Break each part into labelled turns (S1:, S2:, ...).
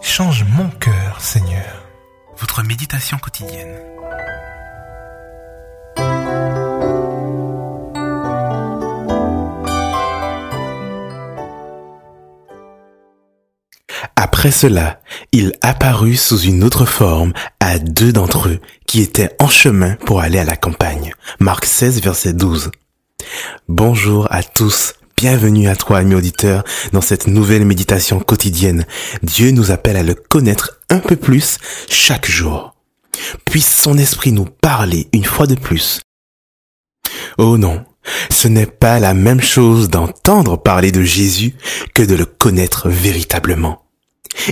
S1: Change mon cœur, Seigneur. Votre méditation quotidienne.
S2: Après cela, il apparut sous une autre forme à deux d'entre eux qui étaient en chemin pour aller à la campagne. Marc 16, verset 12. Bonjour à tous. Bienvenue à toi, ami auditeur, dans cette nouvelle méditation quotidienne. Dieu nous appelle à le connaître un peu plus chaque jour. Puisse son esprit nous parler une fois de plus. Oh non, ce n'est pas la même chose d'entendre parler de Jésus que de le connaître véritablement.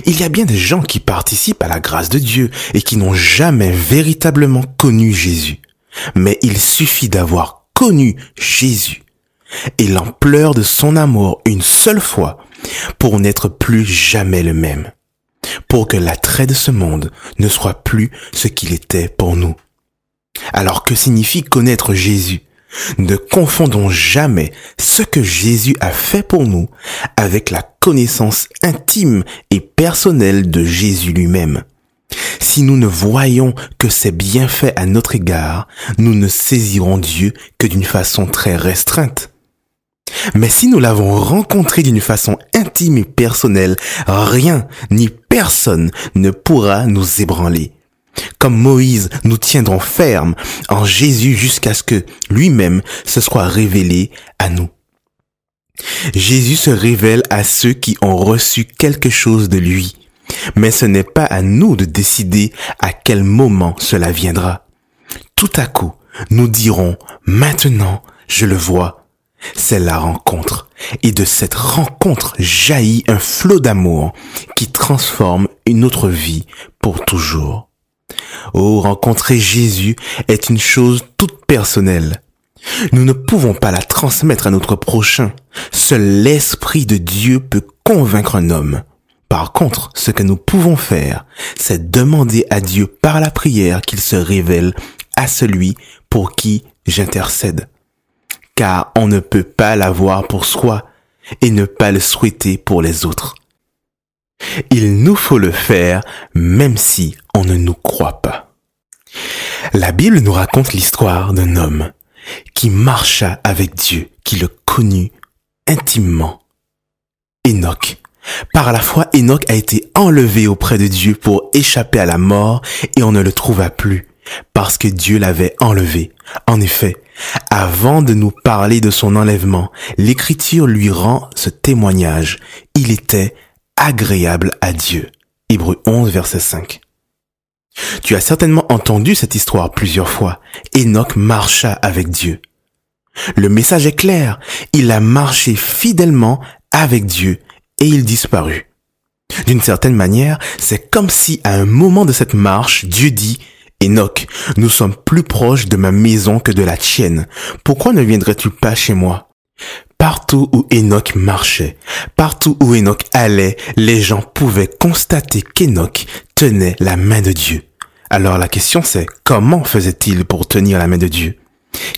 S2: Il y a bien des gens qui participent à la grâce de Dieu et qui n'ont jamais véritablement connu Jésus. Mais il suffit d'avoir connu Jésus et l'ampleur de son amour une seule fois pour n'être plus jamais le même, pour que l'attrait de ce monde ne soit plus ce qu'il était pour nous. Alors que signifie connaître Jésus? Ne confondons jamais ce que Jésus a fait pour nous avec la connaissance intime et personnelle de Jésus lui-même. Si nous ne voyons que ses bienfaits à notre égard, nous ne saisirons Dieu que d'une façon très restreinte. Mais si nous l'avons rencontré d'une façon intime et personnelle, rien ni personne ne pourra nous ébranler. Comme Moïse, nous tiendrons ferme en Jésus jusqu'à ce que lui-même se soit révélé à nous. Jésus se révèle à ceux qui ont reçu quelque chose de lui, mais ce n'est pas à nous de décider à quel moment cela viendra. Tout à coup, nous dirons, maintenant, je le vois. C'est la rencontre. Et de cette rencontre jaillit un flot d'amour qui transforme une autre vie pour toujours. Oh, rencontrer Jésus est une chose toute personnelle. Nous ne pouvons pas la transmettre à notre prochain. Seul l'Esprit de Dieu peut convaincre un homme. Par contre, ce que nous pouvons faire, c'est demander à Dieu par la prière qu'il se révèle à celui pour qui j'intercède. Car on ne peut pas l'avoir pour soi et ne pas le souhaiter pour les autres. Il nous faut le faire même si on ne nous croit pas. La Bible nous raconte l'histoire d'un homme qui marcha avec Dieu, qui le connut intimement. Enoch. Par la foi, Enoch a été enlevé auprès de Dieu pour échapper à la mort et on ne le trouva plus parce que Dieu l'avait enlevé. En effet, avant de nous parler de son enlèvement, l'Écriture lui rend ce témoignage. Il était agréable à Dieu. Hébreu 11, verset 5. Tu as certainement entendu cette histoire plusieurs fois. Enoch marcha avec Dieu. Le message est clair. Il a marché fidèlement avec Dieu et il disparut. D'une certaine manière, c'est comme si à un moment de cette marche, Dieu dit, Enoch, nous sommes plus proches de ma maison que de la tienne. Pourquoi ne viendrais-tu pas chez moi? Partout où Enoch marchait, partout où Enoch allait, les gens pouvaient constater qu'Enoch tenait la main de Dieu. Alors la question c'est, comment faisait-il pour tenir la main de Dieu?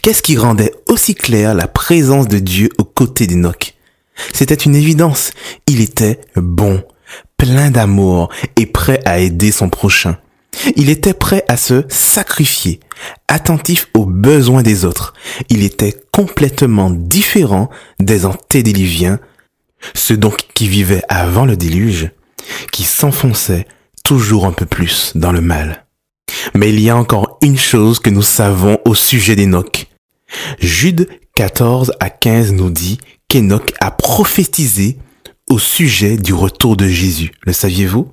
S2: Qu'est-ce qui rendait aussi clair la présence de Dieu aux côtés d'Enoch? C'était une évidence, il était bon, plein d'amour et prêt à aider son prochain. Il était prêt à se sacrifier, attentif aux besoins des autres. Il était complètement différent des antédiluviens, ceux donc qui vivaient avant le déluge, qui s'enfonçaient toujours un peu plus dans le mal. Mais il y a encore une chose que nous savons au sujet d'Enoch. Jude 14 à 15 nous dit qu'Enoch a prophétisé au sujet du retour de Jésus. Le saviez-vous?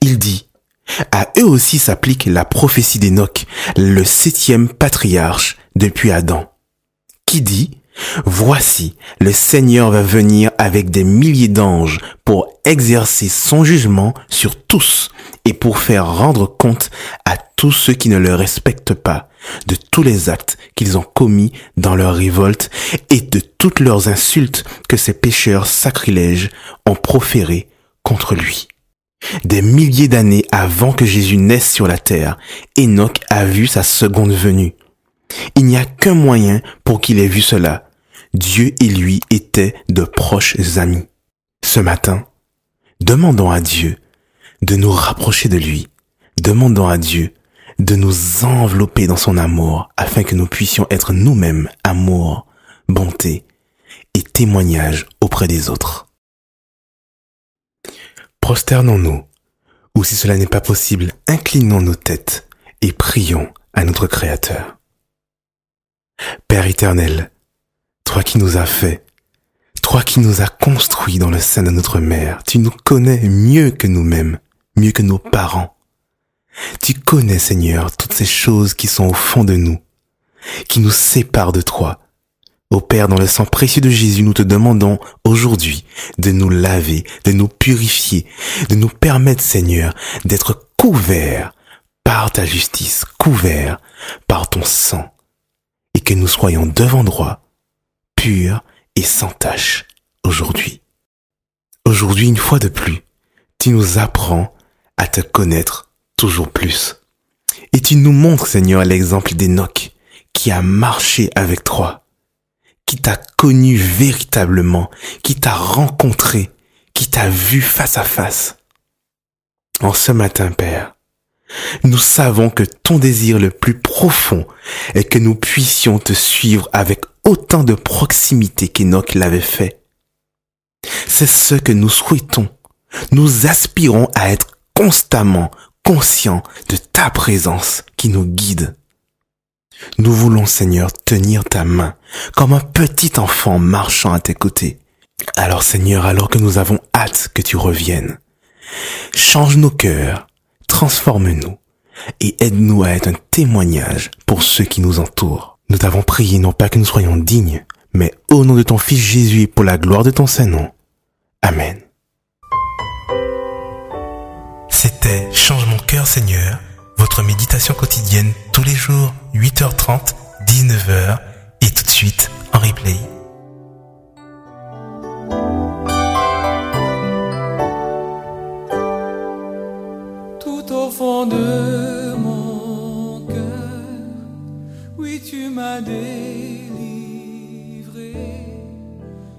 S2: Il dit, à eux aussi s'applique la prophétie d'Enoch, le septième patriarche depuis Adam, qui dit, Voici, le Seigneur va venir avec des milliers d'anges pour exercer son jugement sur tous et pour faire rendre compte à tous ceux qui ne le respectent pas de tous les actes qu'ils ont commis dans leur révolte et de toutes leurs insultes que ces pécheurs sacrilèges ont proférées contre lui. Des milliers d'années avant que Jésus naisse sur la terre, Enoch a vu sa seconde venue. Il n'y a qu'un moyen pour qu'il ait vu cela. Dieu et lui étaient de proches amis. ce matin, demandons à Dieu de nous rapprocher de lui. Demandons à Dieu de nous envelopper dans son amour afin que nous puissions être nous-mêmes amour, bonté et témoignage auprès des autres. Prosternons-nous, ou si cela n'est pas possible, inclinons nos têtes et prions à notre Créateur. Père éternel, toi qui nous as fait, toi qui nous as construits dans le sein de notre mère, tu nous connais mieux que nous-mêmes, mieux que nos parents. Tu connais, Seigneur, toutes ces choses qui sont au fond de nous, qui nous séparent de toi. Ô Père, dans le sang précieux de Jésus, nous te demandons aujourd'hui de nous laver, de nous purifier, de nous permettre, Seigneur, d'être couverts par ta justice, couverts par ton sang, et que nous soyons devant droit, purs et sans tache aujourd'hui. Aujourd'hui, une fois de plus, tu nous apprends à te connaître toujours plus. Et tu nous montres, Seigneur, l'exemple d'Enoch qui a marché avec toi, qui t'a connu véritablement, qui t'a rencontré, qui t'a vu face à face. En ce matin, Père, nous savons que ton désir le plus profond est que nous puissions te suivre avec autant de proximité qu'Enoch l'avait fait. C'est ce que nous souhaitons. Nous aspirons à être constamment conscients de ta présence qui nous guide. Nous voulons, Seigneur, tenir ta main comme un petit enfant marchant à tes côtés. Alors, Seigneur, alors que nous avons hâte que tu reviennes, change nos cœurs, transforme-nous et aide-nous à être un témoignage pour ceux qui nous entourent. Nous t'avons prié non pas que nous soyons dignes, mais au nom de ton Fils Jésus et pour la gloire de ton Saint-Nom. Amen.
S1: C'était Change mon cœur Seigneur, votre méditation quotidienne tous les jours, 8h30, 19h et tout de suite en replay.
S3: Tout au fond de mon cœur, oui tu m'as délivré,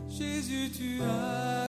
S3: Jésus tu as